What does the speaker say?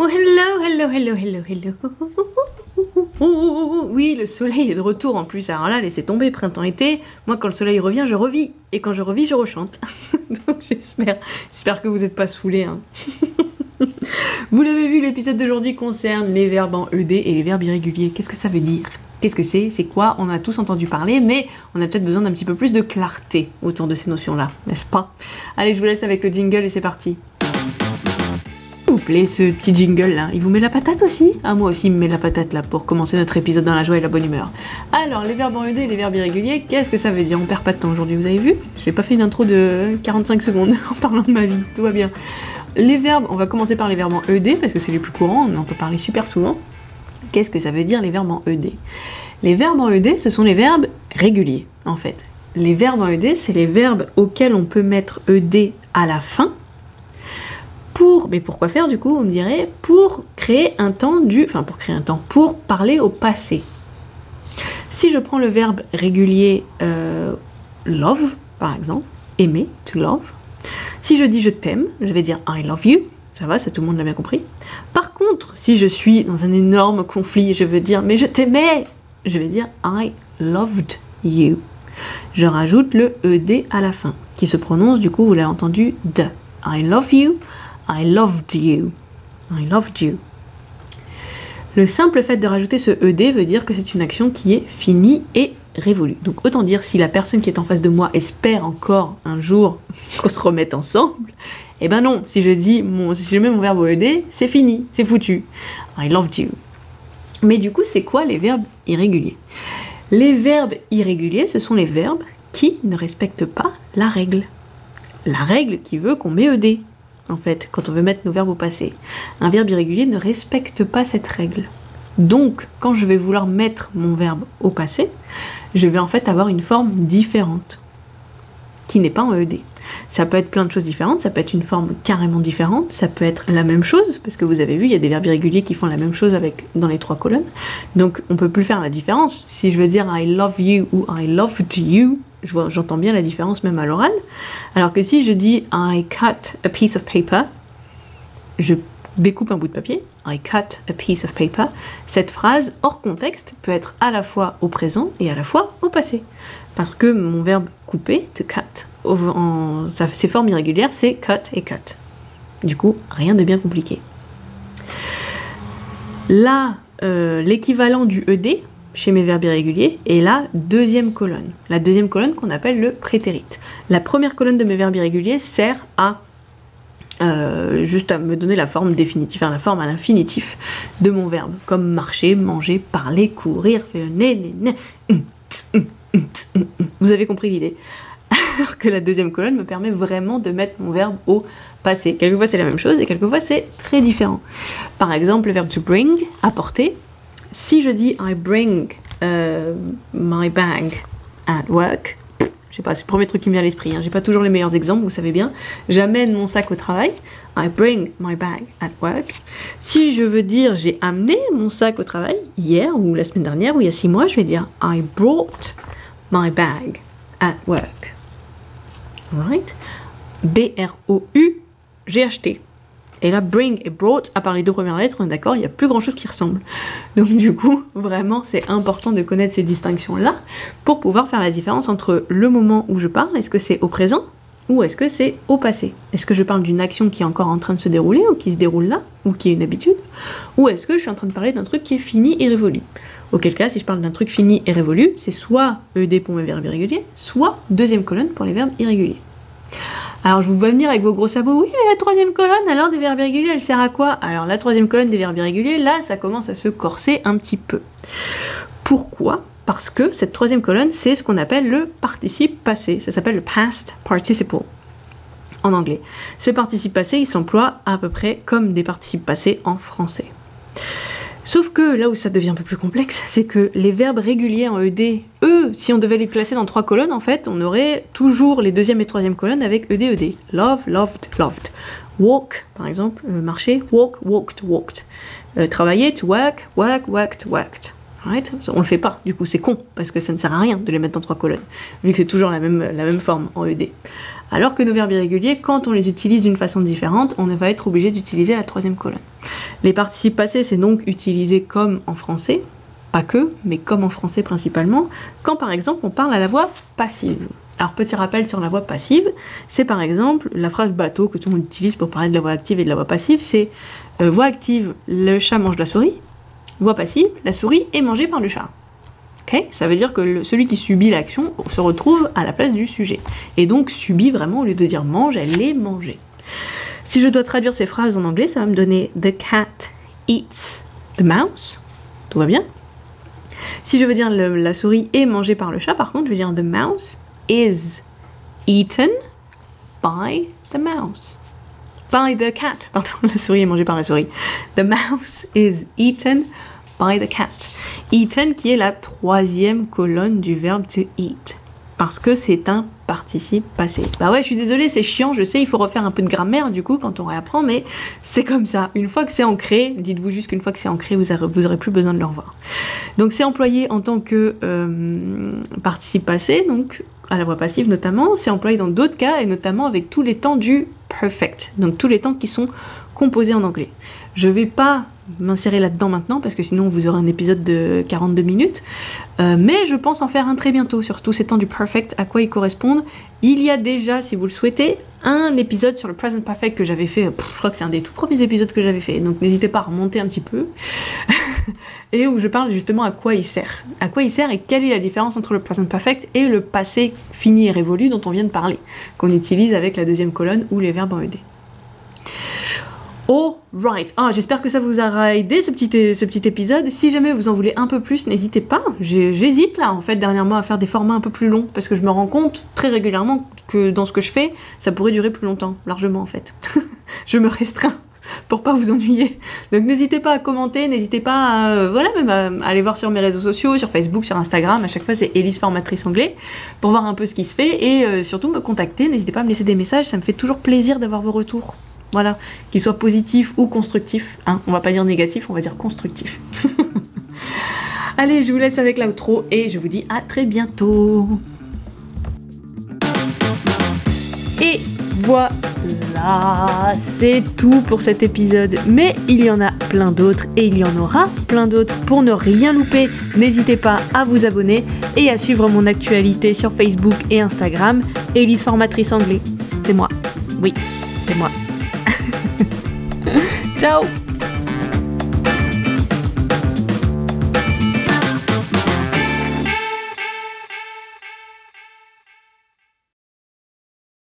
Oh, hello, hello, hello, hello, hello. Oui, le soleil est de retour en plus. Alors là, laissez tomber printemps-été. Moi, quand le soleil revient, je revis. Et quand je revis, je rechante. Donc j'espère, j'espère que vous n'êtes pas saoulés. Hein. vous l'avez vu, l'épisode d'aujourd'hui concerne les verbes en ED et les verbes irréguliers. Qu'est-ce que ça veut dire? Qu'est-ce que c'est? C'est quoi? On a tous entendu parler, mais on a peut-être besoin d'un petit peu plus de clarté autour de ces notions-là, n'est-ce pas? Allez, je vous laisse avec le jingle et c'est parti ce petit jingle là Il vous met la patate aussi? Ah moi aussi il me met la patate là pour commencer notre épisode dans la joie et la bonne humeur. Alors les verbes en ED et les verbes irréguliers, qu'est-ce que ça veut dire? On perd pas de temps aujourd'hui, vous avez vu? J'ai pas fait une intro de 45 secondes en parlant de ma vie, tout va bien. Les verbes, on va commencer par les verbes en ED parce que c'est les plus courants, on en entend parler super souvent. Qu'est-ce que ça veut dire les verbes en ED Les verbes en ED, ce sont les verbes réguliers en fait. Les verbes en ED, c'est les verbes auxquels on peut mettre ED à la fin pour, mais pourquoi faire du coup, vous me direz, pour créer un temps du, enfin pour créer un temps, pour parler au passé. Si je prends le verbe régulier euh, love, par exemple, aimer, to love, si je dis je t'aime, je vais dire I love you, ça va, ça tout le monde l'a bien compris. Par contre, si je suis dans un énorme conflit, je veux dire mais je t'aimais, je vais dire I loved you. Je rajoute le ed à la fin, qui se prononce du coup, vous l'avez entendu, de. I love you, I loved you. I loved you. Le simple fait de rajouter ce ed veut dire que c'est une action qui est finie et révolue. Donc autant dire si la personne qui est en face de moi espère encore un jour qu'on se remette ensemble, eh ben non, si je dis si je mets mon verbe ed, c'est fini, c'est foutu. I loved you. Mais du coup, c'est quoi les verbes irréguliers? Les verbes irréguliers, ce sont les verbes qui ne respectent pas la règle. La règle qui veut qu'on met ed en fait, quand on veut mettre nos verbes au passé. Un verbe irrégulier ne respecte pas cette règle. Donc, quand je vais vouloir mettre mon verbe au passé, je vais en fait avoir une forme différente, qui n'est pas en ED. Ça peut être plein de choses différentes, ça peut être une forme carrément différente, ça peut être la même chose, parce que vous avez vu, il y a des verbes irréguliers qui font la même chose dans les trois colonnes. Donc on peut plus faire la différence. Si je veux dire I love you ou I loved you, j'entends bien la différence même à l'oral. Alors que si je dis I cut a piece of paper, je découpe un bout de papier, I cut a piece of paper, cette phrase hors contexte peut être à la fois au présent et à la fois au passé. Parce que mon verbe couper, to cut, ses formes irrégulières, c'est cut et cut. Du coup, rien de bien compliqué. Là, euh, l'équivalent du ED, chez mes verbes irréguliers et la deuxième colonne. La deuxième colonne qu'on appelle le prétérit. La première colonne de mes verbes irréguliers sert à euh, juste à me donner la forme définitive, la forme à l'infinitif de mon verbe, comme marcher, manger, parler, courir, faire né, né. Hum, hum, hum, Vous avez compris l'idée. Alors que la deuxième colonne me permet vraiment de mettre mon verbe au passé. Quelquefois c'est la même chose et quelquefois c'est très différent. Par exemple, le verbe to bring, apporter, si je dis I bring uh, my bag at work, je sais pas, c'est le premier truc qui me vient à l'esprit. Hein. J'ai pas toujours les meilleurs exemples, vous savez bien. J'amène mon sac au travail. I bring my bag at work. Si je veux dire j'ai amené mon sac au travail hier ou la semaine dernière ou il y a six mois, je vais dire I brought my bag at work. Right? B-R-O-U, j'ai acheté. Et là, bring et brought, à part les deux premières lettres, on est d'accord, il n'y a plus grand chose qui ressemble. Donc du coup, vraiment, c'est important de connaître ces distinctions-là pour pouvoir faire la différence entre le moment où je parle, est-ce que c'est au présent ou est-ce que c'est au passé? Est-ce que je parle d'une action qui est encore en train de se dérouler ou qui se déroule là, ou qui est une habitude? Ou est-ce que je suis en train de parler d'un truc qui est fini et révolu? Auquel cas, si je parle d'un truc fini et révolu, c'est soit ED pour mes verbes irréguliers, soit deuxième colonne pour les verbes irréguliers. Alors je vous vois venir avec vos gros sabots, oui mais la troisième colonne alors des verbes irréguliers elle sert à quoi? Alors la troisième colonne des verbes irréguliers, là ça commence à se corser un petit peu. Pourquoi? Parce que cette troisième colonne c'est ce qu'on appelle le participe passé, ça s'appelle le past participle en anglais. Ce participe passé il s'emploie à peu près comme des participes passés en français. Sauf que là où ça devient un peu plus complexe, c'est que les verbes réguliers en ED, eux, si on devait les classer dans trois colonnes, en fait, on aurait toujours les deuxième et troisième colonnes avec ED, ED. Love, loved, loved. Walk, par exemple, euh, marcher, walk, walked, walked. Euh, travailler, to work, work, worked, worked. Right on le fait pas, du coup c'est con, parce que ça ne sert à rien de les mettre dans trois colonnes, vu que c'est toujours la même, la même forme en ED. Alors que nos verbes irréguliers, quand on les utilise d'une façon différente, on va être obligé d'utiliser la troisième colonne. Les participes passés, c'est donc utilisé comme en français, pas que, mais comme en français principalement, quand par exemple on parle à la voix passive. Alors petit rappel sur la voix passive, c'est par exemple la phrase bateau que tout le monde utilise pour parler de la voix active et de la voix passive, c'est euh, voix active, le chat mange la souris, voix passive, la souris est mangée par le chat. Ok? Ça veut dire que celui qui subit l'action se retrouve à la place du sujet. Et donc subit vraiment, au lieu de dire mange, elle est mangée. Si je dois traduire ces phrases en anglais, ça va me donner The cat eats the mouse. Tout va bien Si je veux dire la souris est mangée par le chat, par contre, je veux dire The mouse is eaten by the mouse. By the cat. Pardon, la souris est mangée par la souris. The mouse is eaten by the cat. Eaten qui est la troisième colonne du verbe to eat. Parce que c'est un participe passé. Bah ouais, je suis désolée, c'est chiant, je sais, il faut refaire un peu de grammaire du coup quand on réapprend, mais c'est comme ça. Une fois que c'est ancré, dites-vous juste qu'une fois que c'est ancré, vous aurez, plus besoin de le revoir. Donc c'est employé en tant que euh, participe passé, donc à la voix passive notamment, c'est employé dans d'autres cas et notamment avec tous les temps du donc tous les temps qui sont composés en anglais. Je vais pas m'insérer là-dedans maintenant parce que sinon vous aurez un épisode de 42 minutes. Euh, mais je pense en faire un très bientôt sur tous ces temps du perfect, à quoi ils correspondent. Il y a déjà, si vous le souhaitez, un épisode sur le present perfect que j'avais fait. je crois que c'est un des tout premiers épisodes que j'avais fait. Donc n'hésitez pas à remonter un petit peu. et où je parle justement à quoi il sert. À quoi il sert et quelle est la différence entre le present perfect et le passé fini et révolu dont on vient de parler, qu'on utilise avec la deuxième colonne ou les verbes en ED. Alright. Ah, j'espère que ça vous aura aidé ce petit, ce petit épisode. Si jamais vous en voulez un peu plus, n'hésitez pas. J'hésite là, en fait, dernièrement à faire des formats un peu plus longs parce que je me rends compte très régulièrement que dans ce que je fais, ça pourrait durer plus longtemps, largement en fait. je me restreins pour pas vous ennuyer. Donc n'hésitez pas à commenter, n'hésitez pas à, euh, voilà, même à, aller voir sur mes réseaux sociaux, sur Facebook, sur Instagram. À chaque fois, c'est Elise Formatrice Anglais pour voir un peu ce qui se fait et euh, surtout me contacter. N'hésitez pas à me laisser des messages, ça me fait toujours plaisir d'avoir vos retours. Voilà, qu'il soit positif ou constructif. Hein. On va pas dire négatif, on va dire constructif. Allez, je vous laisse avec l'outro et je vous dis à très bientôt. Et voilà, c'est tout pour cet épisode. Mais il y en a plein d'autres et il y en aura plein d'autres. Pour ne rien louper, n'hésitez pas à vous abonner et à suivre mon actualité sur Facebook et Instagram. Elise Formatrice Anglais, c'est moi. Oui, c'est moi. Ciao